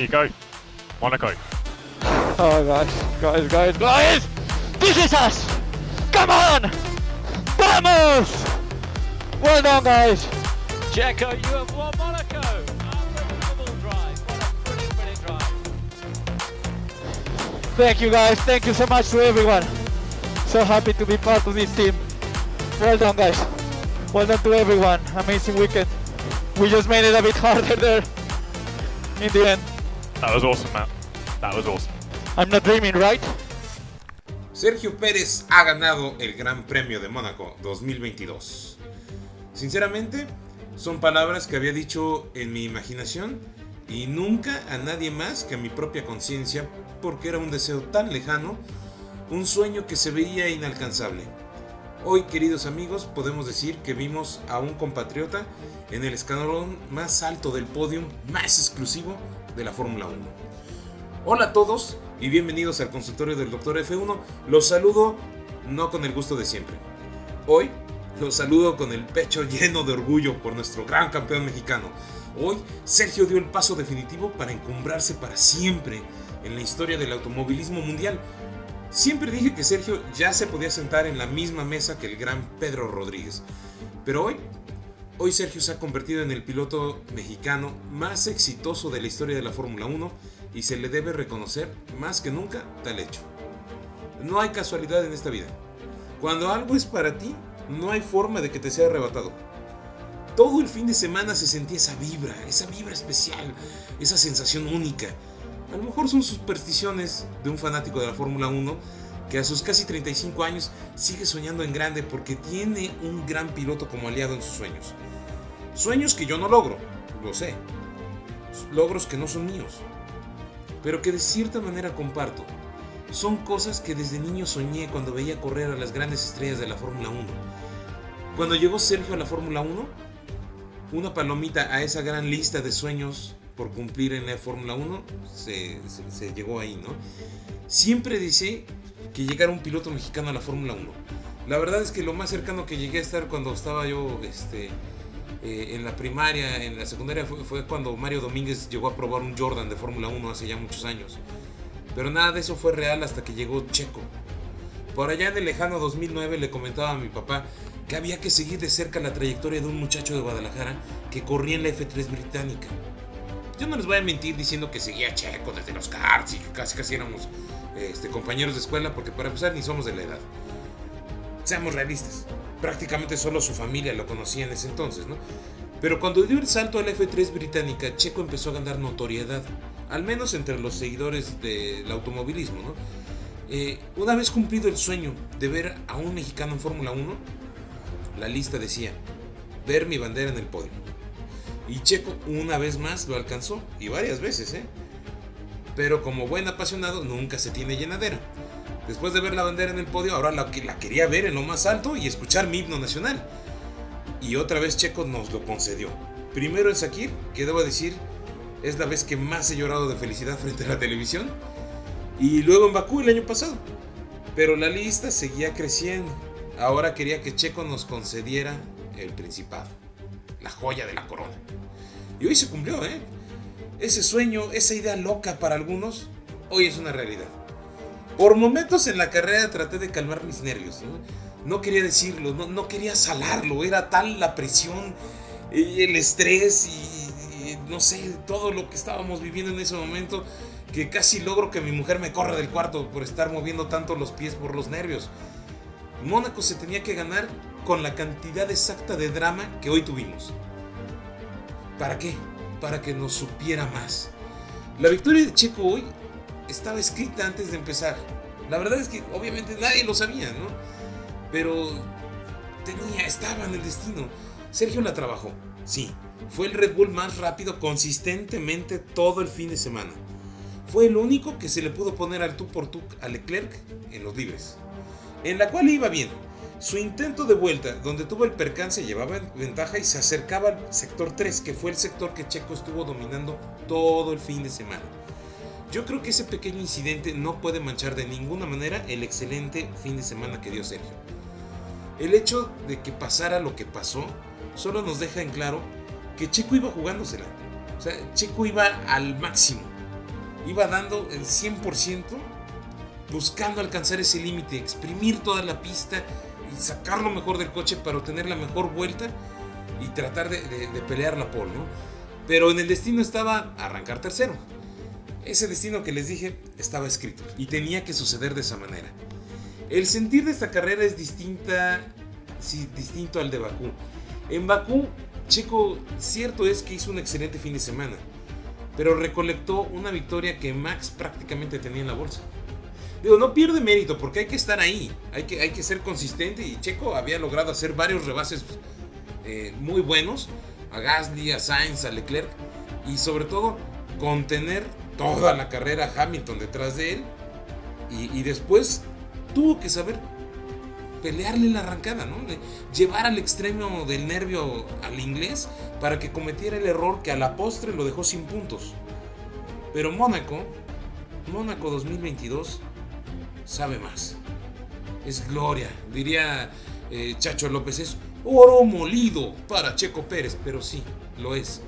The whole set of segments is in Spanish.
you go. Monaco. Oh, guys, guys, guys, guys! This is us! Come on! Vamos! Well done, guys! Checo, you have won Monaco. Unbelievable drive. What a brilliant, brilliant drive. Thank you, guys. Thank you so much to everyone. So happy to be part of this team. Well done, guys. Well done to everyone. Amazing weekend. We just made it a bit harder there in the end. That was awesome, Matt. That was awesome. I'm not dreaming, right? Sergio Pérez ha ganado el Gran Premio de Mónaco 2022. Sinceramente, son palabras que había dicho en mi imaginación y nunca a nadie más que a mi propia conciencia porque era un deseo tan lejano, un sueño que se veía inalcanzable. Hoy, queridos amigos, podemos decir que vimos a un compatriota en el escalón más alto del podio, más exclusivo de la Fórmula 1. Hola a todos y bienvenidos al consultorio del Dr. F1. Los saludo no con el gusto de siempre. Hoy los saludo con el pecho lleno de orgullo por nuestro gran campeón mexicano. Hoy Sergio dio el paso definitivo para encumbrarse para siempre en la historia del automovilismo mundial. Siempre dije que Sergio ya se podía sentar en la misma mesa que el gran Pedro Rodríguez. Pero hoy, hoy Sergio se ha convertido en el piloto mexicano más exitoso de la historia de la Fórmula 1 y se le debe reconocer más que nunca tal hecho. No hay casualidad en esta vida. Cuando algo es para ti, no hay forma de que te sea arrebatado. Todo el fin de semana se sentía esa vibra, esa vibra especial, esa sensación única. A lo mejor son supersticiones de un fanático de la Fórmula 1 que a sus casi 35 años sigue soñando en grande porque tiene un gran piloto como aliado en sus sueños. Sueños que yo no logro, lo sé. Logros que no son míos, pero que de cierta manera comparto. Son cosas que desde niño soñé cuando veía correr a las grandes estrellas de la Fórmula 1. Cuando llegó Sergio a la Fórmula 1, una palomita a esa gran lista de sueños por cumplir en la Fórmula 1 se, se- se llegó ahí, ¿no? Siempre deseé que llegara un piloto mexicano a la Fórmula 1. La verdad es que lo más cercano que llegué a estar cuando estaba yo este, eh, en la primaria, en la secundaria, fue, cuando Mario Domínguez llegó a probar un Jordan de Fórmula 1 hace ya muchos años. Pero nada de eso fue real hasta que llegó Checo. Por allá en el lejano 2009 le comentaba a mi papá que había que seguir de cerca la trayectoria de un muchacho de Guadalajara que corría en la F3 británica. Yo no les voy a mentir diciendo que seguía Checo desde los karts y que casi casi éramos este, compañeros de escuela porque para empezar ni somos de la edad. Seamos realistas, prácticamente solo su familia lo conocía en ese entonces, ¿no? Pero cuando dio el salto a la F3 británica, Checo empezó a ganar notoriedad, al menos entre los seguidores del automovilismo, ¿no? Eh, una vez cumplido el sueño de ver a un mexicano en Fórmula 1, la lista decía, ver mi bandera en el podio. Y Checo una vez más lo alcanzó, y varias veces, ¿eh? Pero como buen apasionado, nunca se tiene llenadera. Después de ver la bandera en el podio, ahora la, quería ver en lo más alto y escuchar mi himno nacional. Y otra vez Checo nos lo concedió. Primero en Sakir, que debo decir, es la vez que más he llorado de felicidad frente a la televisión. Y luego en Bakú el año pasado. Pero la lista seguía creciendo. Ahora quería que Checo nos concediera el Principado. La joya de la corona. Y hoy se cumplió, ¿eh? Ese sueño, esa idea loca para algunos, hoy es una realidad. Por momentos en la carrera traté de calmar mis nervios. No, quería decirlo, no, no quería salarlo. Era tal la presión, y el estrés y, y no sé, todo lo que estábamos viviendo en ese momento que casi logro que mi mujer me corra del cuarto por estar moviendo tanto los pies por los nervios. Mónaco se tenía que ganar con la cantidad exacta de drama que hoy tuvimos. ¿Para qué? Para que nos supiera más. La victoria de Checo hoy estaba escrita antes de empezar. La verdad es que obviamente nadie lo sabía, ¿no? Pero tenía, estaba en el destino. Sergio la trabajó, sí. Fue el Red Bull más rápido consistentemente todo el fin de semana. Fue el único que se le pudo poner al tú por tú a Leclerc en los libres. En la cual iba bien. Su intento de vuelta, donde tuvo el percance, llevaba ventaja y se acercaba al sector 3, que fue el sector que Checo estuvo dominando todo el fin de semana. Yo creo que ese pequeño incidente no puede manchar de ninguna manera el excelente fin de semana que dio Sergio. El hecho de que pasara lo que pasó solo nos deja en claro que Checo iba jugándosela. O sea, Checo iba al máximo. iba dando el 100%, buscando alcanzar ese límite, exprimir toda la pista y sacar lo mejor del coche para obtener la mejor vuelta y tratar de, de- de pelear la pole, ¿no? Pero en el destino estaba arrancar tercero. Ese destino que les dije estaba escrito y tenía que suceder de esa manera. El sentir de esta carrera es distinta, sí, distinto al de Bakú. En Bakú, Checo, cierto es que hizo un excelente fin de semana, pero recolectó una victoria que Max prácticamente tenía en la bolsa. Digo, no pierde mérito porque hay que estar ahí, hay que, hay que ser consistente y Checo había logrado hacer varios rebases eh, muy buenos a Gasly, a Sainz, a Leclerc y sobre todo contener toda la carrera Hamilton detrás de él y, después tuvo que saber pelearle la arrancada, ¿no? Llevar al extremo del nervio al inglés para que cometiera el error que a la postre lo dejó sin puntos. Pero Mónaco, Mónaco 2022, sabe más. Es gloria, diría eh, Chacho López, es oro molido para Checo Pérez, pero sí, lo es.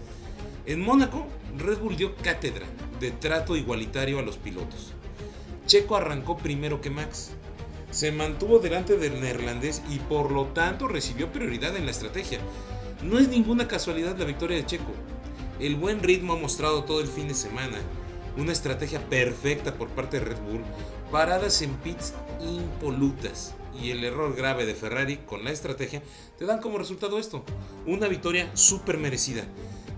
En Mónaco, Red Bull dio cátedra de trato igualitario a los pilotos. Checo arrancó primero que Max. Se mantuvo delante del neerlandés y por lo tanto recibió prioridad en la estrategia. No es ninguna casualidad la victoria de Checo. El buen ritmo ha mostrado todo el fin de semana. Una estrategia perfecta por parte de Red Bull. Paradas en pits impolutas. Y el error grave de Ferrari con la estrategia te dan como resultado esto. Una victoria súper merecida.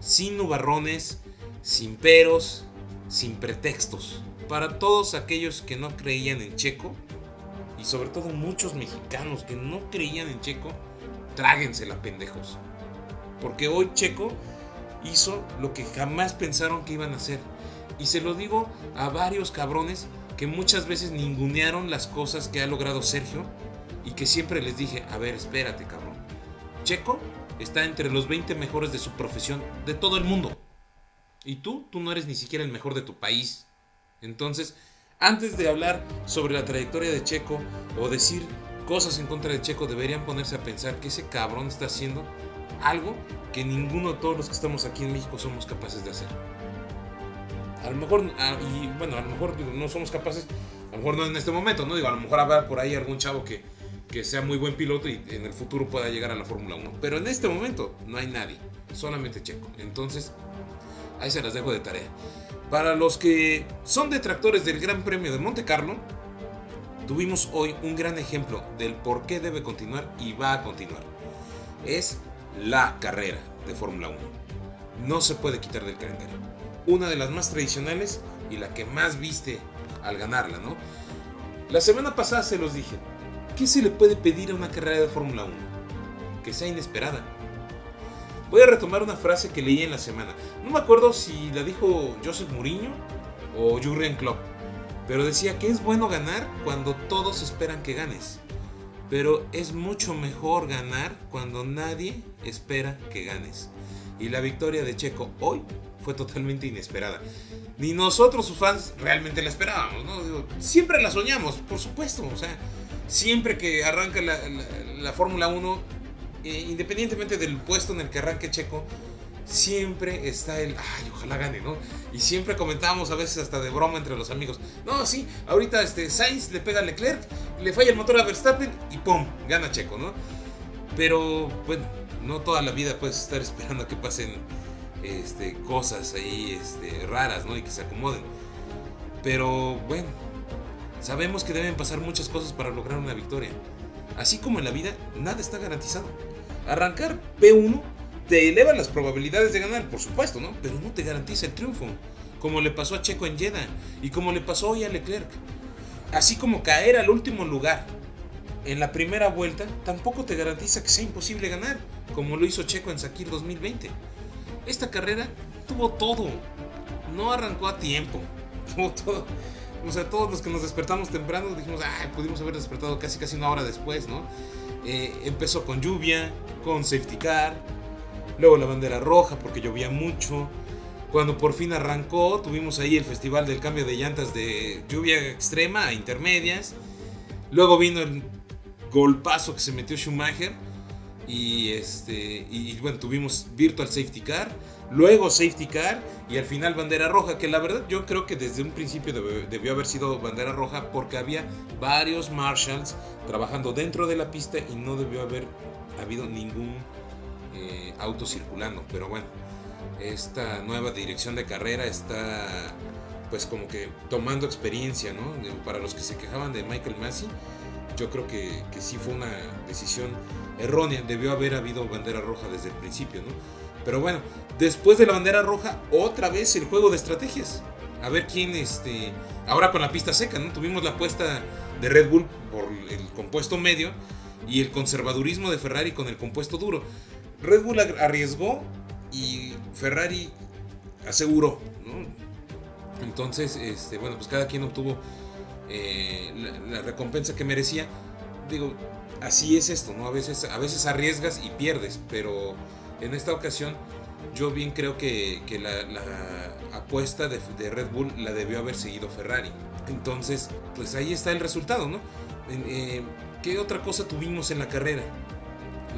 Sin nubarrones, sin peros, sin pretextos. Para todos aquellos que no creían en Checo, y sobre todo muchos mexicanos que no creían en Checo, tráguensela, pendejos. Porque hoy Checo hizo lo que jamás pensaron que iban a hacer. Y se lo digo a varios cabrones que muchas veces ningunearon las cosas que ha logrado Sergio y que siempre les dije, a ver, espérate, cabrón. Checo está entre los 20 mejores de su profesión de todo el mundo. Y tú, tú no eres ni siquiera el mejor de tu país. Entonces, antes de hablar sobre la trayectoria de Checo o decir cosas en contra de Checo, deberían ponerse a pensar que ese cabrón está haciendo algo que ninguno de todos los que estamos aquí en México somos capaces de hacer. A lo mejor, ah, y bueno, a lo mejor no somos capaces, a lo mejor no en este momento, ¿no? Digo, a lo mejor habrá por ahí algún chavo que, que sea muy buen piloto y en el futuro pueda llegar a la Fórmula 1. Pero en este momento no hay nadie, solamente Checo. Entonces, ahí se las dejo de tarea. Para los que son detractores del Gran Premio de Monte Carlo, tuvimos hoy un gran ejemplo del por qué debe continuar y va a continuar. Es la carrera de Fórmula 1. No se puede quitar del calendario. Una de las más tradicionales y la que más viste al ganarla, ¿no? La semana pasada se los dije. ¿Qué se le puede pedir a una carrera de Fórmula 1? Que sea inesperada. Voy a retomar una frase que leí en la semana. No me acuerdo si la dijo Joseph Mourinho o Jurgen Klopp. Pero decía que es bueno ganar cuando todos esperan que ganes. Pero es mucho mejor ganar cuando nadie espera que ganes. Y la victoria de Checo hoy fue totalmente inesperada. Ni nosotros, sus fans, realmente la esperábamos. siempre la soñamos, por supuesto. O sea, siempre que arranca la, la- la Fórmula 1, eh, independientemente del puesto en el que arranque Checo, siempre está el, ay, ojalá gane, ¿no? Y siempre comentábamos a veces hasta de broma entre los amigos, no, sí, ahorita este Sainz le pega a Leclerc, le falla el motor a Verstappen y ¡pum! gana Checo, ¿no? Pero, bueno, no toda la vida puedes estar esperando a que pasen este, cosas ahí este, raras, ¿no? Y que se acomoden. Pero, bueno, sabemos que deben pasar muchas cosas para lograr una victoria. Así como en la vida, nada está garantizado. Arrancar P1 te eleva las probabilidades de ganar, por supuesto, ¿no? Pero no te garantiza el triunfo. Como le pasó a Checo en Jeddah y como le pasó hoy a Leclerc. Así como caer al último lugar en la primera vuelta tampoco te garantiza que sea imposible ganar, como lo hizo Checo en Sakir 2020. Esta carrera tuvo todo. No arrancó a tiempo. Tuvo todo. O sea, todos los que nos despertamos temprano dijimos, ay, pudimos haber despertado casi casi una hora después, ¿no? Eh, empezó con lluvia, con safety car, luego la bandera roja porque llovía mucho. Cuando por fin arrancó, tuvimos ahí el festival del cambio de llantas de lluvia extrema a intermedias. Luego vino el golpazo que se metió Schumacher. Y este y, y bueno, tuvimos Virtual Safety Car, luego Safety Car y al final bandera roja, que la verdad yo creo que desde un principio debió, haber sido bandera roja porque había varios marshals trabajando dentro de la pista y no debió haber habido ningún eh, auto circulando. Pero bueno, esta nueva dirección de carrera está pues como que tomando experiencia, ¿no? Para los que se quejaban de Michael Massey, yo creo que, que sí fue una decisión errónea. Debió haber habido bandera roja desde el principio, ¿no? Pero bueno, después de la bandera roja, otra vez el juego de estrategias. A ver quién, este. Ahora con la pista seca, ¿no? Tuvimos la apuesta de Red Bull por el compuesto medio y el conservadurismo de Ferrari con el compuesto duro. Red Bull ar- arriesgó y Ferrari aseguró, ¿no? Entonces, este, bueno, pues cada quien obtuvo eh, la, la recompensa que merecía. Digo, así es esto, ¿no? A veces, a veces arriesgas y pierdes, pero en esta ocasión yo bien creo que, la, apuesta de, Red Bull la debió haber seguido Ferrari. Entonces, pues ahí está el resultado, ¿no? Eh, ¿Qué otra cosa tuvimos en la carrera?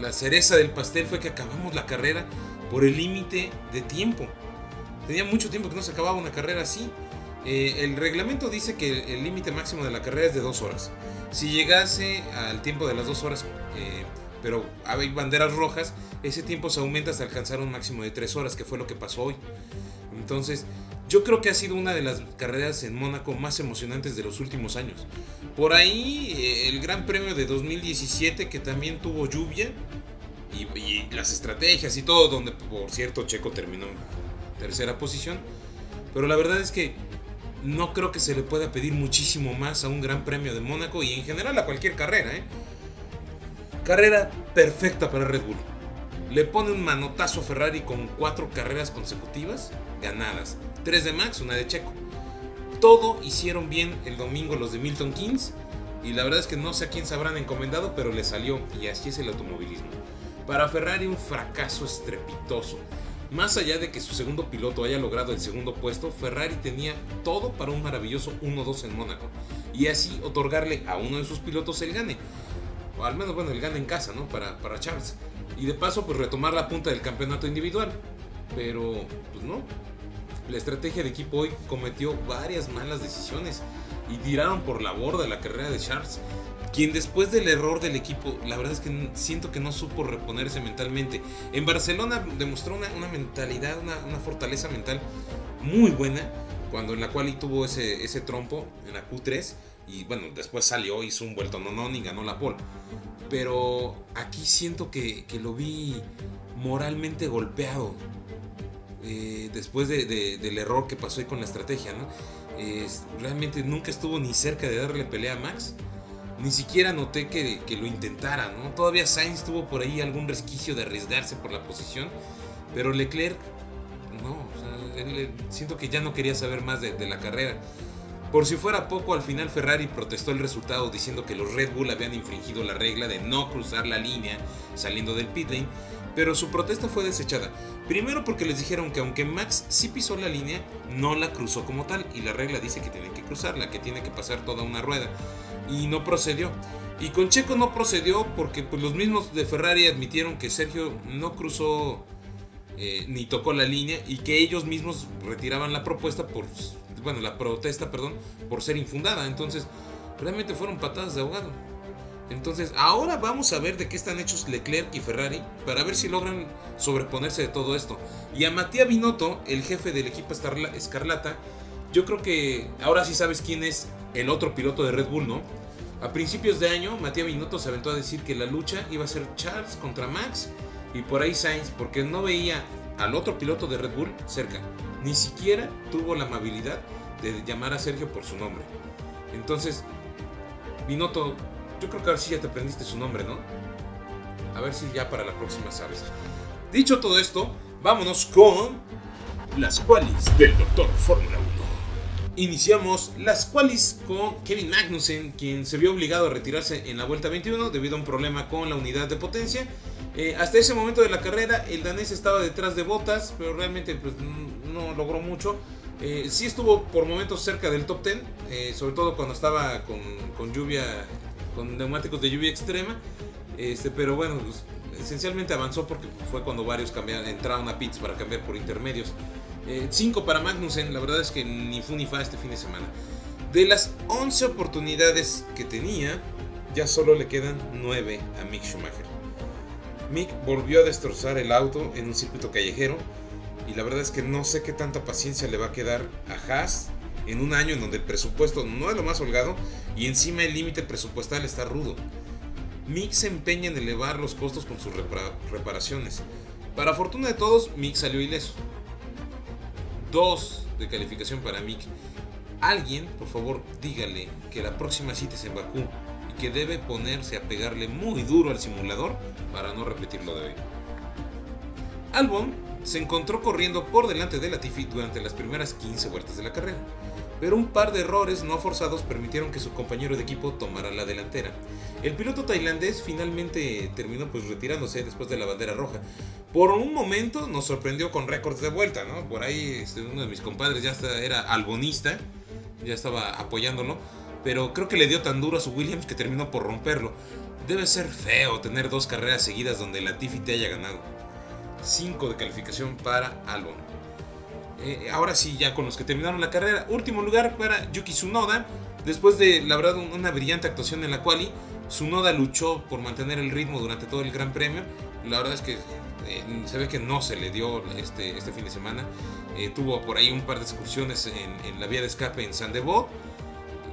La cereza del pastel fue que acabamos la carrera por el límite de tiempo. Tenía mucho tiempo que no se acababa una carrera así. Eh, el reglamento dice que el límite máximo de la carrera es de dos horas. Si llegase al tiempo de las dos horas, eh, pero hay banderas rojas, ese tiempo se aumenta hasta alcanzar un máximo de tres horas, que fue lo que pasó hoy. Entonces, yo creo que ha sido una de las carreras en Mónaco más emocionantes de los últimos años. Por ahí, eh, el Gran Premio de 2017, que también tuvo lluvia, y las estrategias y todo, donde por cierto Checo terminó en tercera posición. Pero la verdad es que no creo que se le pueda pedir muchísimo más a un Gran Premio de Mónaco y en general a cualquier carrera. ¿eh? Carrera perfecta para Red Bull. Le pone un manotazo a Ferrari con cuatro carreras consecutivas ganadas. Tres de Max, una de Checo. Todo hicieron bien el domingo los de Milton Keynes. Y la verdad es que no sé a quién se habrán encomendado, pero le salió. Y así es el automovilismo. Para Ferrari un fracaso estrepitoso. Más allá de que su segundo piloto haya logrado el segundo puesto, Ferrari tenía todo para un maravilloso 1-2 en Mónaco. Y así otorgarle a uno de sus pilotos el gane. O al menos, bueno, el gane en casa, ¿no? Para, para Charles. Y de paso, pues retomar la punta del campeonato individual. Pero, pues no. La estrategia de equipo hoy cometió varias malas decisiones. Y tiraron por la borda la carrera de Charles. Quien después del error del equipo, la verdad es que siento que no supo reponerse mentalmente. En Barcelona demostró una, una mentalidad, una, una fortaleza mental muy buena. Cuando en la cual tuvo ese, ese trompo en la Q3. Y bueno, después salió, hizo un vuelto no y ganó la pole. Pero aquí siento que, que lo vi moralmente golpeado. eh, después de- de- del error que pasó ahí con la estrategia, ¿no? Es- realmente nunca estuvo ni cerca de darle pelea a Max. Ni siquiera noté que, que lo intentara, ¿no? Todavía Sainz tuvo por ahí algún resquicio de arriesgarse por la posición. Pero Leclerc, no, o sea, él, eh, siento que ya no quería saber más de, de la carrera. Por si fuera poco, al final Ferrari protestó el resultado diciendo que los Red Bull habían infringido la regla de no cruzar la línea saliendo del pit lane, pero su protesta fue desechada. Primero porque les dijeron que aunque Max sí pisó la línea, no la cruzó como tal y la regla dice que tiene que cruzarla, que tiene que pasar toda una rueda y no procedió. Y con Checo no procedió porque pues, los mismos de Ferrari admitieron que Sergio no cruzó eh, ni tocó la línea y que ellos mismos retiraban la propuesta por bueno la protesta perdón por ser infundada. Entonces realmente fueron patadas de ahogado. Entonces ahora vamos a ver de qué están hechos Leclerc y Ferrari para ver si logran sobreponerse de todo esto. Y a Matías Binotto el jefe del equipo Escarla- Escarlata yo creo que ahora sí sabes quién es el otro piloto de Red Bull no a principios de año Matías Binotto se aventó a decir que la lucha iba a ser Charles contra Max y por ahí Sainz, porque no veía al otro piloto de Red Bull cerca. Ni siquiera tuvo la amabilidad de llamar a Sergio por su nombre. Entonces, Binotto, yo creo que ahora sí ya te aprendiste su nombre, ¿no? A ver si ya para la próxima sabes. Dicho todo esto, vámonos con las cuales del Doctor Fórmula 1. Iniciamos las cuales con Kevin Magnussen, quien se vio obligado a retirarse en la vuelta 21 debido a un problema con la unidad de potencia. Eh, hasta ese momento de la carrera, el danés estaba detrás de botas, pero realmente pues, no logró mucho. Eh, sí estuvo por momentos cerca del top 10, eh, sobre todo cuando estaba con, con lluvia, con neumáticos de lluvia extrema. Este, pero bueno, pues, esencialmente avanzó porque fue cuando varios cambiaron, entraron a pits para cambiar por intermedios. 5 para Magnussen, la verdad es que ni fu ni fa este fin de semana. De las 11 oportunidades que tenía, ya solo le quedan 9 a Mick Schumacher. Mick volvió a destrozar el auto en un circuito callejero y la verdad es que no sé qué tanta paciencia le va a quedar a Haas en un año en donde el presupuesto no es lo más holgado y encima el límite presupuestal está rudo. Mick se empeña en elevar los costos con sus reparaciones. Para fortuna de todos, Mick salió ileso. Dos de calificación para Mick. Alguien, por favor, dígale que la próxima cita es en Bakú que debe ponerse a pegarle muy duro al simulador para no repetirlo de hoy. Albon se encontró corriendo por delante de Latifi durante las primeras 15 vueltas de la carrera, pero un par de errores no forzados permitieron que su compañero de equipo tomara la delantera. El piloto tailandés finalmente terminó pues retirándose después de la bandera roja. Por un momento nos sorprendió con récords de vuelta, ¿no? Por ahí este, uno de mis compadres ya era albonista, ya estaba apoyándolo, pero creo que le dio tan duro a su Williams que terminó por romperlo. Debe ser feo tener dos carreras seguidas donde Latifi te haya ganado. 5 de calificación para Albon. Eh, ahora sí, ya con los que terminaron la carrera. Último lugar para Yuki Tsunoda. Después de, la una brillante actuación en la quali, Tsunoda luchó por mantener el ritmo durante todo el Gran Premio. La verdad es que eh, se ve que no se le dio este, este fin de semana. Eh, tuvo por ahí un par de excursiones en, la vía de escape en San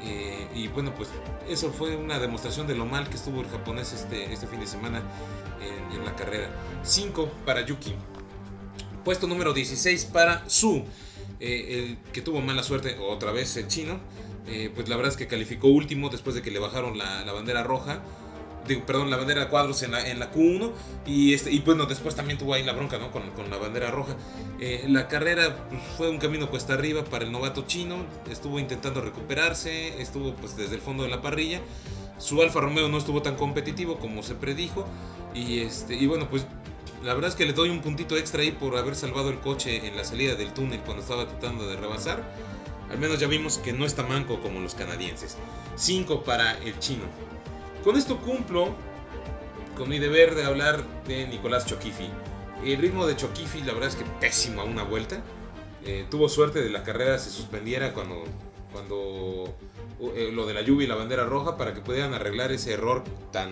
Eh, y bueno, pues eso fue una demostración de lo mal que estuvo el japonés este, este fin de semana en, la carrera. 5 para Yuki. Puesto número 16 para Su, eh, que tuvo mala suerte otra vez el chino. Eh, pues la verdad es que calificó último después de que le bajaron la, bandera roja. Perdón, la bandera de cuadros en la, en la Q1 y, este, y bueno, después también tuvo ahí la bronca ¿no? con, con la bandera roja. Eh, la carrera pues, fue un camino cuesta arriba para el novato chino, estuvo intentando recuperarse, estuvo pues desde el fondo de la parrilla. Su Alfa Romeo no estuvo tan competitivo como se predijo y, este, y bueno, pues la verdad es que le doy un puntito extra ahí por haber salvado el coche en la salida del túnel cuando estaba tratando de rebasar. Al menos ya vimos que no está manco como los canadienses. 5 para el chino. Con esto cumplo con mi deber de hablar de Nicolás Choquifi. El ritmo de Choquifi la verdad es que pésimo a una vuelta. Eh, tuvo suerte de la carrera se suspendiera cuando, cuando eh, lo de la lluvia y la bandera roja para que pudieran arreglar ese error tan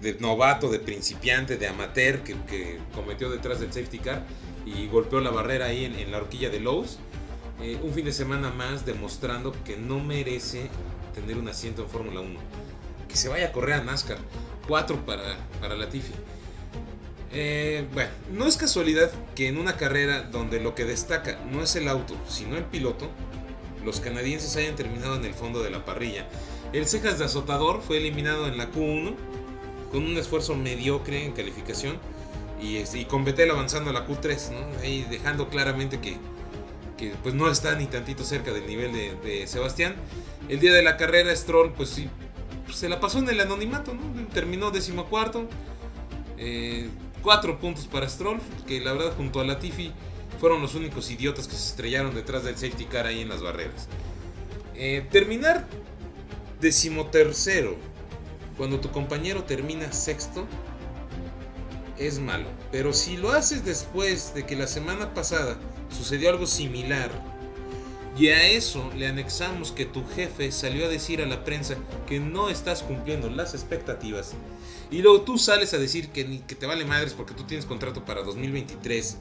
de novato, de principiante, de amateur que, cometió detrás del safety car y golpeó la barrera ahí en, la horquilla de Lowe's. Eh, un fin de semana más demostrando que no merece tener un asiento en Fórmula 1. Que se vaya a correr a NASCAR. 4 para, para Latifi. Eh, bueno, no es casualidad que en una carrera donde lo que destaca no es el auto, sino el piloto, los canadienses hayan terminado en el fondo de la parrilla. El Cejas de Azotador fue eliminado en la Q1 con un esfuerzo mediocre en calificación y, este, y con Betel avanzando a la Q3, ¿no? ahí dejando claramente que, que, pues no está ni tantito cerca del nivel de, Sebastián. El día de la carrera Stroll pues sí, se la pasó en el anonimato, ¿no? terminó decimocuarto. Eh, cuatro puntos para Stroll, que la verdad junto a Latifi fueron los únicos idiotas que se estrellaron detrás del safety car ahí en las barreras. Eh, terminar decimotercero cuando tu compañero termina sexto es malo. Pero si lo haces después de que la semana pasada sucedió algo similar y a eso le anexamos que tu jefe salió a decir a la prensa que no estás cumpliendo las expectativas y luego tú sales a decir que, que te vale madres porque tú tienes contrato para 2023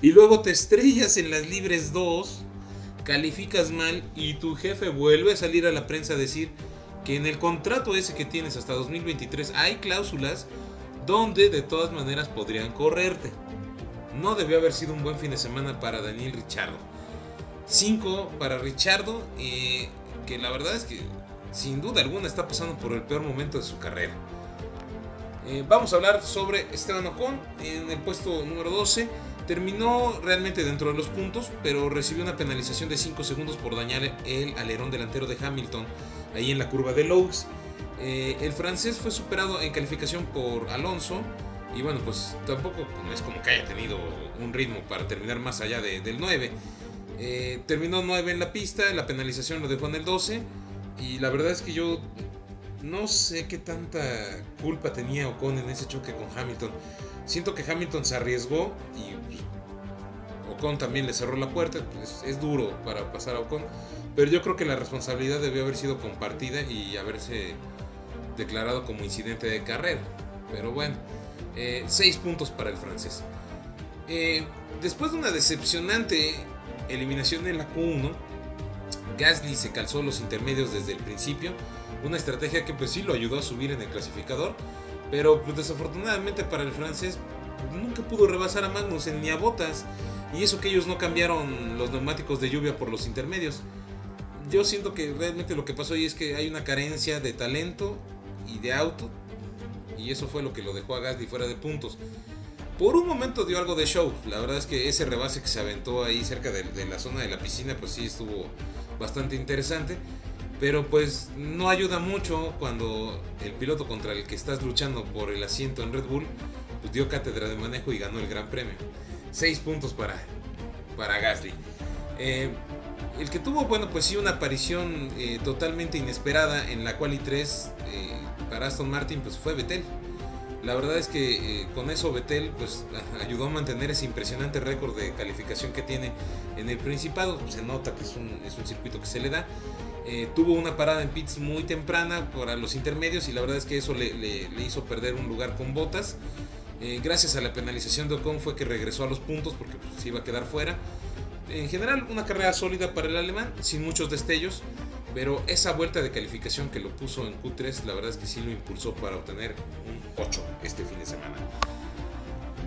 y luego te estrellas en las libres 2, calificas mal y tu jefe vuelve a salir a la prensa a decir que en el contrato ese que tienes hasta 2023 hay cláusulas donde de todas maneras podrían correrte. No debió haber sido un buen fin de semana para Daniel Richardo. 5 para Richardo, eh, que la verdad es que sin duda alguna está pasando por el peor momento de su carrera. Eh, vamos a hablar sobre Esteban Ocon en el puesto número 12 Terminó realmente dentro de los puntos, pero recibió una penalización de 5 segundos por dañar el alerón delantero de Hamilton ahí en la curva de Lowe's. Eh, el francés fue superado en calificación por Alonso y bueno, pues tampoco es como que haya tenido un ritmo para terminar más allá del 9. Eh, terminó 9 en la pista, la penalización lo dejó en el 12 y la verdad es que yo no sé qué tanta culpa tenía Ocon en ese choque con Hamilton. Siento que Hamilton se arriesgó y pues, Ocon también le cerró la puerta. Es, es duro para pasar a Ocon. Pero yo creo que la responsabilidad debió haber sido compartida y haberse declarado como incidente de carrera. Pero bueno, 6 puntos para el francés. Eh, después de una decepcionante eliminación en la Q1, Gasly se calzó los intermedios desde el principio. Una estrategia que pues sí lo ayudó a subir en el clasificador. Pero pues, desafortunadamente para el francés nunca pudo rebasar a Magnussen ni a Bottas. Y eso que ellos no cambiaron los neumáticos de lluvia por los intermedios. Yo siento que realmente lo que pasó ahí es que hay una carencia de talento y de auto. Y eso fue lo que lo dejó a Gasly fuera de puntos. Por un momento dio algo de show. La verdad es que ese rebase que se aventó ahí cerca de, la zona de la piscina, pues sí estuvo bastante interesante. Pero pues no ayuda mucho cuando el piloto contra el que estás luchando por el asiento en Red Bull, pues dio cátedra de manejo y ganó el Gran Premio. 6 puntos para, para Gasly. Eh, el que tuvo, bueno, pues sí, una aparición eh, totalmente inesperada en la Quali 3 eh, para Aston Martin, pues fue Vettel. La verdad es que eh, con eso Vettel pues ayudó a mantener ese impresionante récord de calificación que tiene en el Principado. Se nota que es un, es un circuito que se le da. Eh, tuvo una parada en pits muy temprana para los intermedios y la verdad es que eso le, le- le hizo perder un lugar con botas. Eh, gracias a la penalización de Ocon fue que regresó a los puntos porque pues, se iba a quedar fuera. En general, una carrera sólida para el alemán, sin muchos destellos, pero esa vuelta de calificación que lo puso en Q3, la verdad es que sí lo impulsó para obtener un 8 este fin de semana.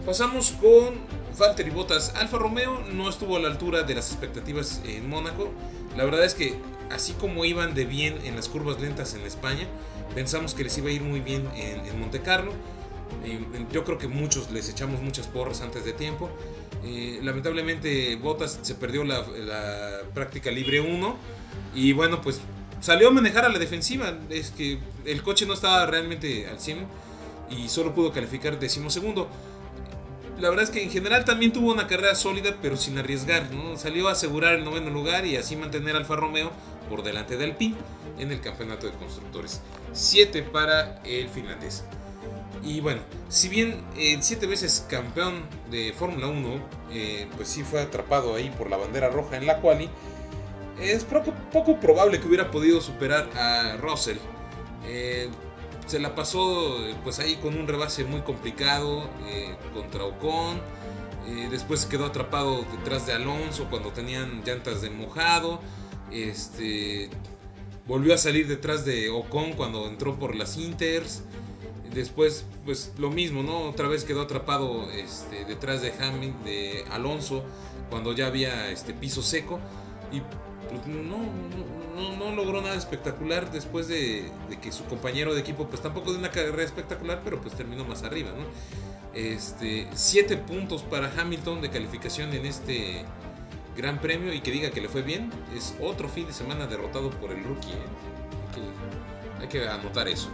Pasamos con Valtteri Bottas. Alfa Romeo no estuvo a la altura de las expectativas en Mónaco. La verdad es que así como iban de bien en las curvas lentas en España, pensamos que les iba a ir muy bien en, en Monte Carlo. Eh, yo creo que muchos les echamos muchas porras antes de tiempo. Eh, lamentablemente Bottas se perdió la, la práctica libre 1 y bueno pues salió a manejar a la defensiva. Es que el coche no estaba realmente al 100 y solo pudo calificar decimosegundo. La verdad es que en general también tuvo una carrera sólida, pero sin arriesgar. ¿no? Salió a asegurar el noveno lugar y así mantener Alfa Romeo por delante de Alpine en el campeonato de constructores. 7 para el finlandés. Y bueno, si bien el siete veces campeón de Fórmula 1, eh, pues sí fue atrapado ahí por la bandera roja en la quali, es poco, poco probable que hubiera podido superar a Russell. Eh, se la pasó eh, pues ahí con un rebase muy complicado eh, contra Ocon. Eh, después quedó atrapado detrás de Alonso cuando tenían llantas de mojado. Este volvió a salir detrás de Ocon cuando entró por las Inters. Después, pues lo mismo, ¿no? Otra vez quedó atrapado este, detrás de Hamilton, de Alonso, cuando ya había este piso seco. Pues, no, no, no- logró nada espectacular después de, que su compañero de equipo, pues tampoco de una carrera espectacular, pero pues terminó más arriba, ¿no? Este, siete puntos para Hamilton de calificación en este gran premio y que diga que le fue bien, es otro fin de semana derrotado por el rookie, ¿eh? hay que anotar eso.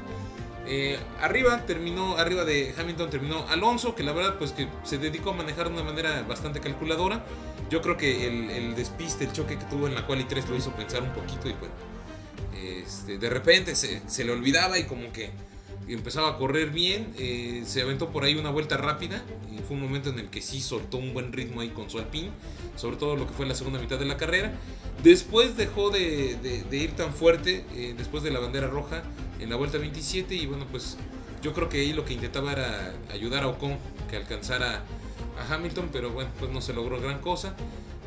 Eh, arriba terminó, arriba de Hamilton terminó Alonso, que la verdad pues que se dedicó a manejar de una manera bastante calculadora. Yo creo que el, despiste, el choque que tuvo en la quali 3 lo hizo pensar un poquito y pues este, de repente se, le olvidaba y como que empezaba a correr bien, eh, se aventó por ahí una vuelta rápida y fue un momento en el que sí soltó un buen ritmo ahí con su Alpine, sobre todo lo que fue la segunda mitad de la carrera. Después dejó de, de- de ir tan fuerte, eh, después de la bandera roja en la vuelta 27 y bueno pues yo creo que ahí lo que intentaba era ayudar a Ocon que alcanzara a Hamilton, pero bueno pues no se logró gran cosa.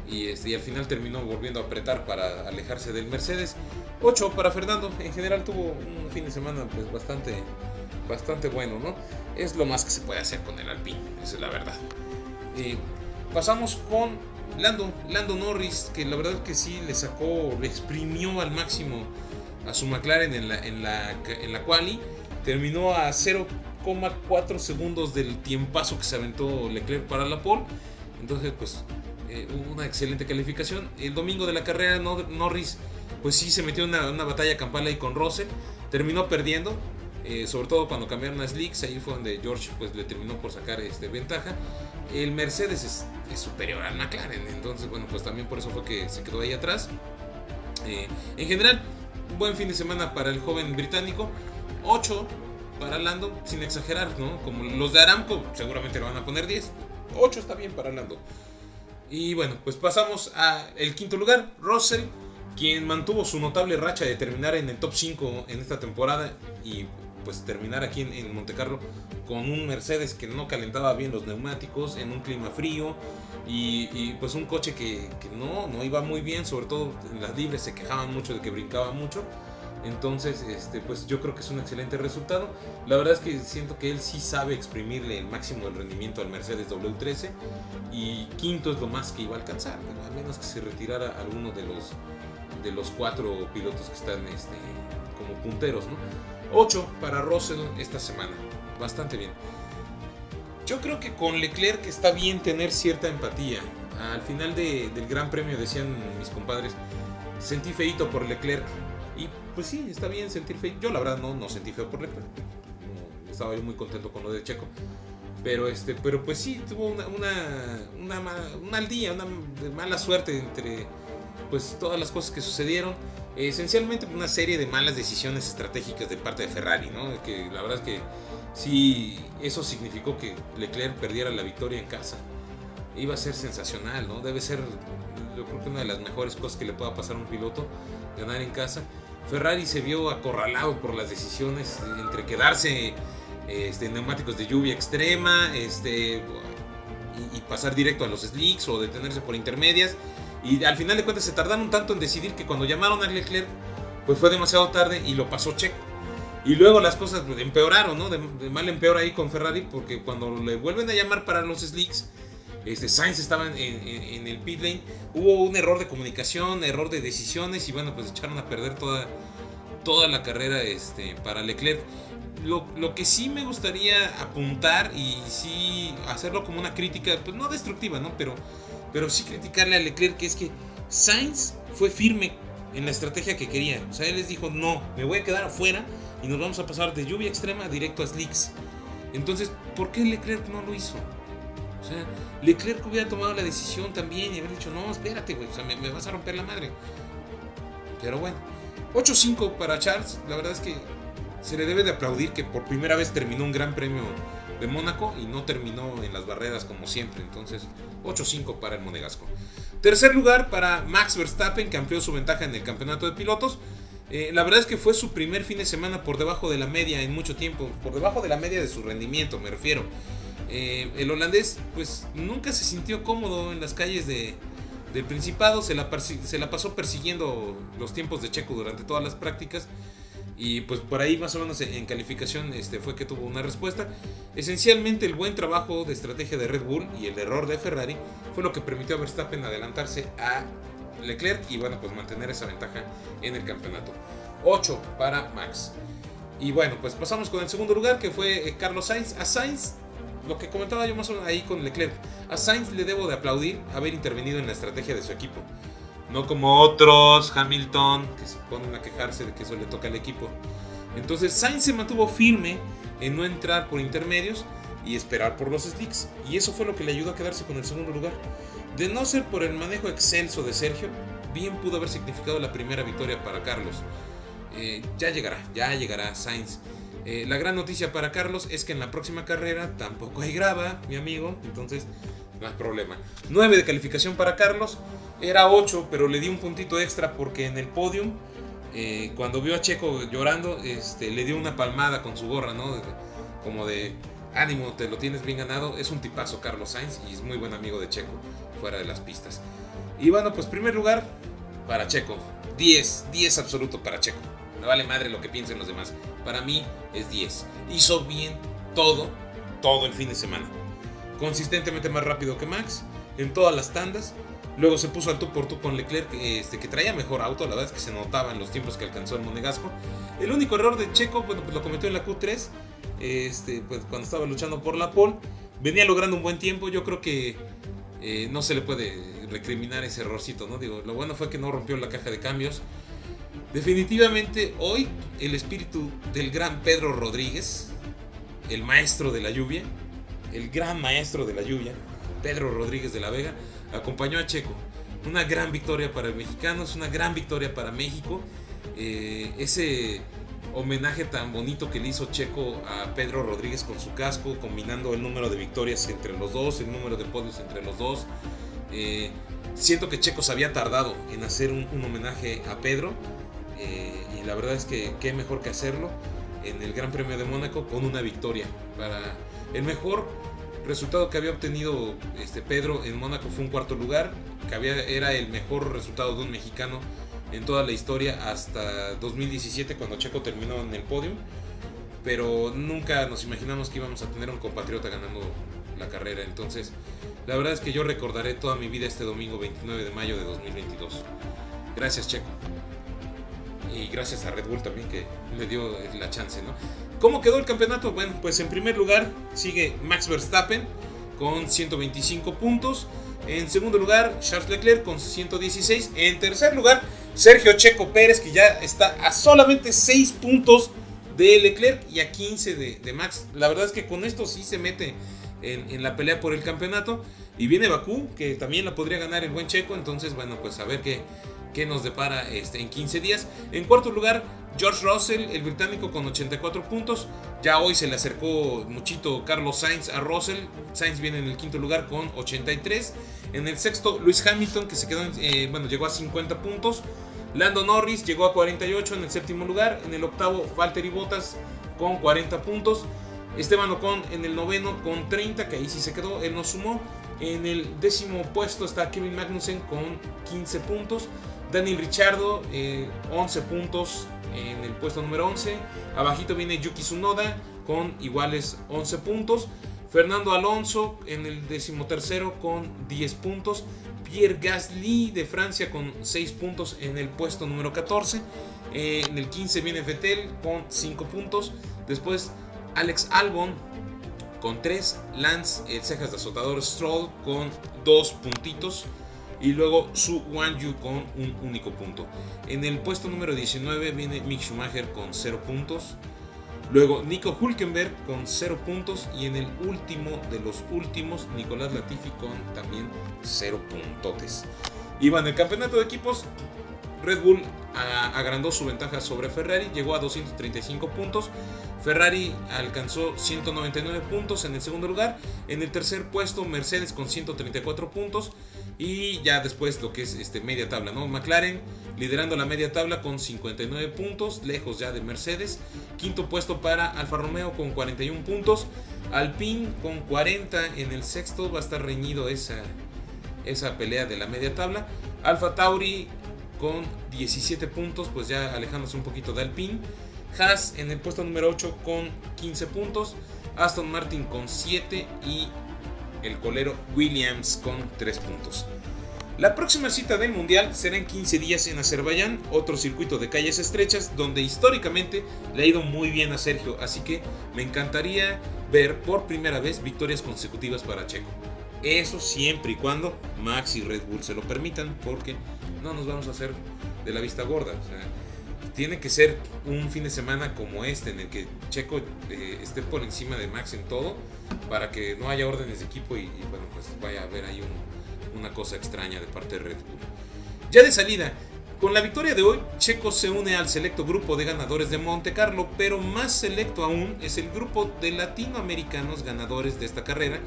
Y, este, y al final terminó volviendo a apretar para alejarse del Mercedes. 8 para Fernando. En general tuvo un fin de semana pues bastante, bastante bueno, ¿no? Es lo más que se puede hacer con el Alpine, esa es la verdad. Eh, pasamos con Lando, Lando Norris, que la verdad que sí le sacó, le exprimió al máximo a su McLaren en la, en la, en la quali. Terminó a 0,4 segundos del tiempazo que se aventó Leclerc para la pole. Entonces, pues, eh, una excelente calificación. El domingo de la carrera, Nor- Norris, pues sí se metió en una, una batalla campal ahí con Russell. Terminó perdiendo, eh, sobre todo cuando cambiaron a Slicks. Ahí fue donde George pues, le terminó por sacar este, ventaja. El Mercedes es, es superior al McLaren, entonces, bueno, pues también por eso fue que se quedó ahí atrás. Eh, en general, buen fin de semana para el joven británico. 8 para Lando, sin exagerar, ¿no? Como los de Aramco, seguramente le van a poner 10. 8 está bien para Lando. Y bueno, pues pasamos a el quinto lugar, Russell, quien mantuvo su notable racha de terminar en el top 5 en esta temporada y pues terminar aquí en, en Montecarlo con un Mercedes que no calentaba bien los neumáticos en un clima frío y, y, pues un coche que, que, no, no iba muy bien, sobre todo en las libres se quejaban mucho de que brincaba mucho. Entonces, este, pues yo creo que es un excelente resultado. La verdad es que siento que él sí sabe exprimirle el máximo del rendimiento al Mercedes W13 y quinto es lo más que iba a alcanzar, a menos que se retirara alguno de los de los cuatro pilotos que están este, como punteros, ¿no? 8 para Russell esta semana, bastante bien. Yo creo que con Leclerc está bien tener cierta empatía. Al final de, del Gran Premio decían mis compadres, sentí feito por Leclerc. Y pues sí, está bien sentir feo. Yo la verdad no, no sentí feo por Leclerc. No, estaba yo muy contento con lo de Checo. Pero, este, pero pues sí, tuvo una, una, una, un mal día, una mala suerte entre pues, todas las cosas que sucedieron. Esencialmente una serie de malas decisiones estratégicas de parte de Ferrari, ¿no? Que la verdad es que sí, eso significó que Leclerc perdiera la victoria en casa. Iba a ser sensacional, ¿no? Debe ser, yo creo que una de las mejores cosas que le pueda pasar a un piloto, ganar en casa. Ferrari se vio acorralado por las decisiones entre quedarse este, neumáticos de lluvia extrema este, y, y, pasar directo a los slicks o detenerse por intermedias. Y al final de cuentas se tardaron tanto en decidir que cuando llamaron a Leclerc, pues fue demasiado tarde y lo pasó Checo. Y luego las cosas empeoraron, ¿no? De, de mal en peor ahí con Ferrari, porque cuando le vuelven a llamar para los slicks, este, Sainz estaba en, en, en, el pit lane, hubo un error de comunicación, error de decisiones y bueno, pues echaron a perder toda, toda la carrera este, para Leclerc. Lo, lo, que sí me gustaría apuntar y sí hacerlo como una crítica, pues no destructiva, ¿no? Pero, pero sí criticarle a Leclerc que es que Sainz fue firme en la estrategia que quería. O sea, él les dijo, no, me voy a quedar afuera y nos vamos a pasar de lluvia extrema directo a slicks. Entonces, ¿por qué Leclerc no lo hizo? O sea, Leclerc hubiera tomado la decisión también y haber dicho, no, espérate, güey, o sea, me, me, vas a romper la madre. Pero bueno, 8-5 para Charles, la verdad es que se le debe de aplaudir que por primera vez terminó un gran premio de Mónaco y no terminó en las barreras como siempre. Entonces, 8-5 para el Monegasco. Tercer lugar para Max Verstappen, que amplió su ventaja en el campeonato de pilotos. Eh, la verdad es que fue su primer fin de semana por debajo de la media en mucho tiempo, por debajo de la media de su rendimiento, me refiero. Eh, el holandés pues nunca se sintió cómodo en las calles de, del Principado, se la, se la, pasó persiguiendo los tiempos de Checo durante todas las prácticas y pues por ahí más o menos en calificación este, fue que tuvo una respuesta. Esencialmente el buen trabajo de estrategia de Red Bull y el error de Ferrari fue lo que permitió a Verstappen adelantarse a Leclerc y bueno pues mantener esa ventaja en el campeonato. 8 para Max. Y bueno, pues pasamos con el segundo lugar que fue eh, Carlos Sainz. A Sainz lo que comentaba yo más o menos ahí con Leclerc, a Sainz le debo de aplaudir haber intervenido en la estrategia de su equipo. No como otros, Hamilton, que se ponen a quejarse de que eso le toca al equipo. Entonces Sainz se mantuvo firme en no entrar por intermedios y esperar por los sticks. Y eso fue lo que le ayudó a quedarse con el segundo lugar. De no ser por el manejo excelso de Sergio, bien pudo haber significado la primera victoria para Carlos. Eh, ya llegará, ya llegará Sainz. Eh, la gran noticia para Carlos es que en la próxima carrera tampoco hay grava, mi amigo, entonces no hay problema. 9 de calificación para Carlos, era 8, pero le di un puntito extra porque en el podium, eh, cuando vio a Checo llorando, este, le dio una palmada con su gorra, ¿no? Como de ánimo, te lo tienes bien ganado. Es un tipazo Carlos Sainz y es muy buen amigo de Checo fuera de las pistas. Y bueno, pues primer lugar para Checo, 10, 10 absoluto para Checo. Me vale madre lo que piensen los demás. Para mí es 10. Hizo bien todo, todo el fin de semana. Consistentemente más rápido que Max en todas las tandas. Luego se puso al tú por tú con Leclerc, este, que traía mejor auto. La verdad es que se notaba en los tiempos que alcanzó el Monegasco. El único error de Checo, bueno, pues lo cometió en la Q3. Este, pues cuando estaba luchando por la pole. Venía logrando un buen tiempo. Yo creo que eh, no se le puede recriminar ese errorcito, ¿no? Digo, lo bueno fue que no rompió la caja de cambios. Definitivamente hoy el espíritu del gran Pedro Rodríguez, el maestro de la lluvia, el gran maestro de la lluvia, Pedro Rodríguez de la Vega, acompañó a Checo. Una gran victoria para el mexicano, es una gran victoria para México. Eh, ese homenaje tan bonito que le hizo Checo a Pedro Rodríguez con su casco, combinando el número de victorias entre los dos, el número de podios entre los dos. Eh, siento que Checo se había tardado en hacer un, un homenaje a Pedro eh, y la verdad es que qué mejor que hacerlo en el Gran Premio de Mónaco con una victoria. Para el mejor resultado que había obtenido este Pedro en Mónaco fue un cuarto lugar, que había, era el mejor resultado de un mexicano en toda la historia hasta 2017 cuando Checo terminó en el podio. Pero nunca nos imaginamos que íbamos a tener un compatriota ganando la carrera. Entonces, la verdad es que yo recordaré toda mi vida este domingo 29 de mayo de 2022. Gracias Checo. Y gracias a Red Bull también que me dio la chance, ¿no? ¿Cómo quedó el campeonato? Bueno, pues en primer lugar sigue Max Verstappen con 125 puntos. En segundo lugar, Charles Leclerc con 116. En tercer lugar, Sergio Checo Pérez, que ya está a solamente 6 puntos de Leclerc y a 15 de, Max. La verdad es que con esto sí se mete en, en, la pelea por el campeonato. Y viene Bakú, que también la podría ganar el buen Checo. Entonces, bueno, pues a ver qué, qué nos depara este, en 15 días. En cuarto lugar, George Russell, el británico con 84 puntos. Ya hoy se le acercó muchito Carlos Sainz a Russell. Sainz viene en el quinto lugar con 83. En el sexto, Luis Hamilton, que se quedó, en, eh, bueno, llegó a 50 puntos. Lando Norris llegó a 48 en el séptimo lugar. En el octavo, Valtteri Bottas con 40 puntos. Esteban Ocon en el noveno con 30, que ahí sí se quedó, él no sumó. En el décimo puesto está Kevin Magnussen con 15 puntos. Daniel Richardo, eh, 11 puntos en el puesto número 11. Abajito viene Yuki Tsunoda con iguales 11 puntos. Fernando Alonso en el decimotercero con 10 puntos. Pierre Gasly de Francia con 6 puntos en el puesto número 14. Eh, en el 15 viene Vettel con 5 puntos. Después Alex Albon con 3. Lance, el cejas de azotador Stroll con 2 puntitos. Y luego Su Wanyu con un único punto. En el puesto número 19 viene Mick Schumacher con 0 puntos. Luego Nico Hulkenberg con 0 puntos. Y en el último de los últimos, Nicolás Latifi con también 0 puntotes. Y bueno, el campeonato de equipos, Red Bull agrandó su ventaja sobre Ferrari, llegó a 235 puntos. Ferrari alcanzó 199 puntos en el segundo lugar. En el tercer puesto, Mercedes con 134 puntos. Y ya después lo que es este, media tabla, ¿no? McLaren liderando la media tabla con 59 puntos, lejos ya de Mercedes. Quinto puesto para Alfa Romeo con 41 puntos. Alpine con 40 en el sexto. Va a estar reñido esa, esa pelea de la media tabla. Alfa Tauri con 17 puntos, pues ya alejándose un poquito de Alpine. Haas en el puesto número 8 con 15 puntos. Aston Martin con 7 y el colero Williams con 3 puntos. La próxima cita del Mundial será en 15 días en Azerbaiyán, otro circuito de calles estrechas donde históricamente le ha ido muy bien a Sergio, así que me encantaría ver por primera vez victorias consecutivas para Checo. Eso siempre y cuando Max y Red Bull se lo permitan, porque no nos vamos a hacer de la vista gorda. Tiene que ser un fin de semana como este, en el que Checo eh, esté por encima de Max en todo, para que no haya órdenes de equipo y, bueno, pues vaya a haber ahí un, una cosa extraña de parte de Red Bull. Ya de salida, con la victoria de hoy, Checo se une al selecto grupo de ganadores de Monte Carlo, pero más selecto aún es el grupo de latinoamericanos ganadores de esta carrera,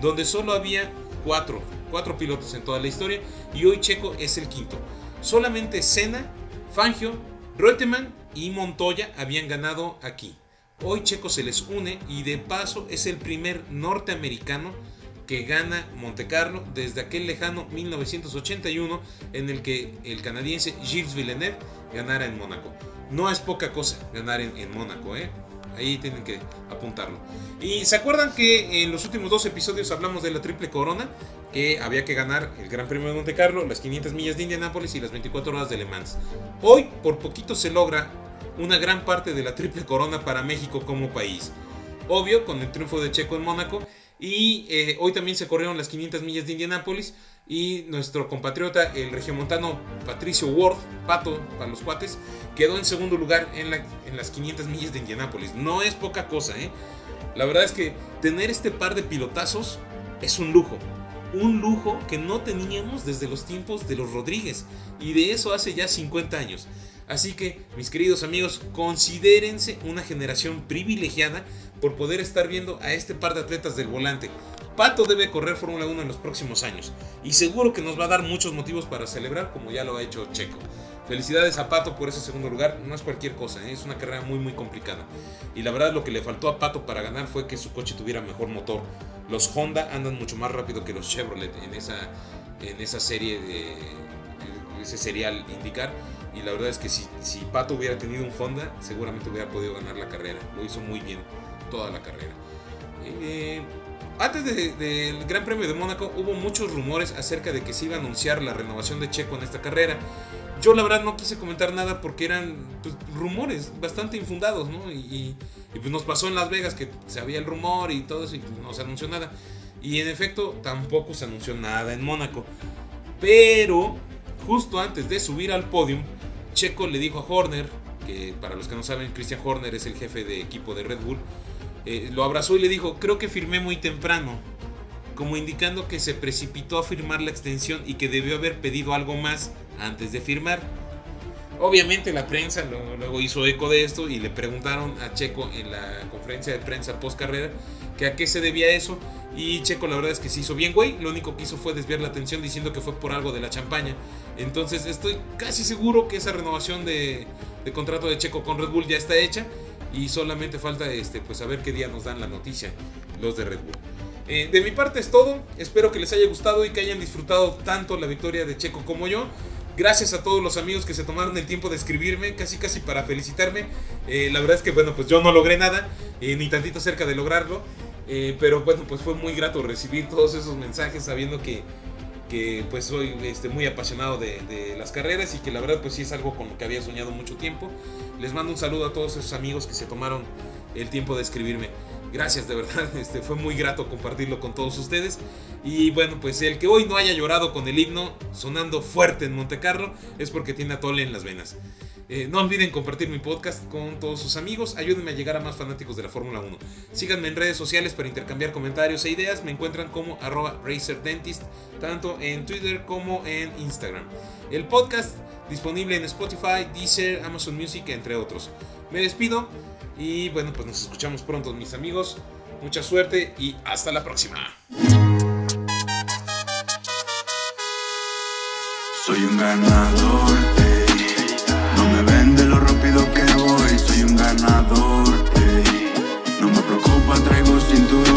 donde solo había cuatro, cuatro pilotos en toda la historia, y hoy Checo es el quinto. Solamente Senna, Fangio, Reutemann y Montoya habían ganado aquí. Hoy Checo se les une y de paso es el primer norteamericano que gana Monte Carlo desde aquel lejano 1981 en el que el canadiense Gilles Villeneuve ganara en Mónaco. No es poca cosa ganar en, Mónaco, ¿eh? Ahí tienen que apuntarlo. Y se acuerdan que en los últimos dos episodios hablamos de la triple corona, que había que ganar el Gran Premio de Monte Carlo, las 500 millas de Indianápolis y las 24 horas de Le Mans. Hoy por poquito se logra una gran parte de la triple corona para México como país. Obvio, con el triunfo de Checo en Mónaco. Y eh, hoy también se corrieron las 500 millas de Indianápolis. Y nuestro compatriota, el regiomontano Patricio Ward, Pato para los cuates, quedó en segundo lugar en, en las 500 millas de Indianápolis. No es poca cosa, ¿eh? La verdad es que tener este par de pilotazos es un lujo. Un lujo que no teníamos desde los tiempos de los Rodríguez. Y de eso hace ya 50 años. Así que, mis queridos amigos, considérense una generación privilegiada por poder estar viendo a este par de atletas del volante. Pato debe correr Fórmula 1 en los próximos años y seguro que nos va a dar muchos motivos para celebrar como ya lo ha hecho Checo. Felicidades a Pato por ese segundo lugar, no es cualquier cosa, ¿eh? es una carrera muy muy complicada. Y la verdad lo que le faltó a Pato para ganar fue que su coche tuviera mejor motor. Los Honda andan mucho más rápido que los Chevrolet en esa, en esa serie de ese serial indicar. Y la verdad es que si, si Pato hubiera tenido un Honda, seguramente hubiera podido ganar la carrera. Lo hizo muy bien toda la carrera. Eh, antes del de, Gran Premio de Mónaco hubo muchos rumores acerca de que se iba a anunciar la renovación de Checo en esta carrera. Yo la verdad no quise comentar nada porque eran pues, rumores bastante infundados, ¿no? Y, y, pues nos pasó en Las Vegas que se había el rumor y todo eso y no se anunció nada. Y en efecto tampoco se anunció nada en Mónaco. Pero justo antes de subir al podium, Checo le dijo a Horner, que para los que no saben, Christian Horner es el jefe de equipo de Red Bull, eh, lo abrazó y le dijo, creo que firmé muy temprano, como indicando que se precipitó a firmar la extensión y que debió haber pedido algo más antes de firmar. Obviamente la prensa luego hizo eco de esto y le preguntaron a Checo en la conferencia de prensa post carrera que a qué se debía eso y Checo la verdad es que se hizo bien güey, lo único que hizo fue desviar la atención diciendo que fue por algo de la champaña. Entonces estoy casi seguro que esa renovación de, contrato de Checo con Red Bull ya está hecha y solamente falta este, pues a ver qué día nos dan la noticia los de Red Bull. Eh, de mi parte es todo, espero que les haya gustado y que hayan disfrutado tanto la victoria de Checo como yo. Gracias a todos los amigos que se tomaron el tiempo de escribirme, casi casi para felicitarme. Eh, la verdad es que bueno, pues yo no logré nada, eh, ni tantito cerca de lograrlo. Eh, pero bueno, pues fue muy grato recibir todos esos mensajes sabiendo que, que pues soy este, muy apasionado de, de, las carreras y que la verdad pues sí es algo con lo que había soñado mucho tiempo. Les mando un saludo a todos esos amigos que se tomaron el tiempo de escribirme. Gracias, de verdad, este, fue muy grato compartirlo con todos ustedes. Y bueno, pues el que hoy no haya llorado con el himno sonando fuerte en Montecarlo es porque tiene atole en las venas. Eh, no olviden compartir mi podcast con todos sus amigos. Ayúdenme a llegar a más fanáticos de la Fórmula 1. Síganme en redes sociales para intercambiar comentarios e ideas. Me encuentran como arroba RacerDentist, tanto en Twitter como en Instagram. El podcast disponible en Spotify, Deezer, Amazon Music, entre otros. Me despido y bueno, pues nos escuchamos pronto, mis amigos. Mucha suerte y hasta la próxima. Soy un ganador, no me vende lo rápido que voy, soy un ganador, no me preocupa, traigo cinturón,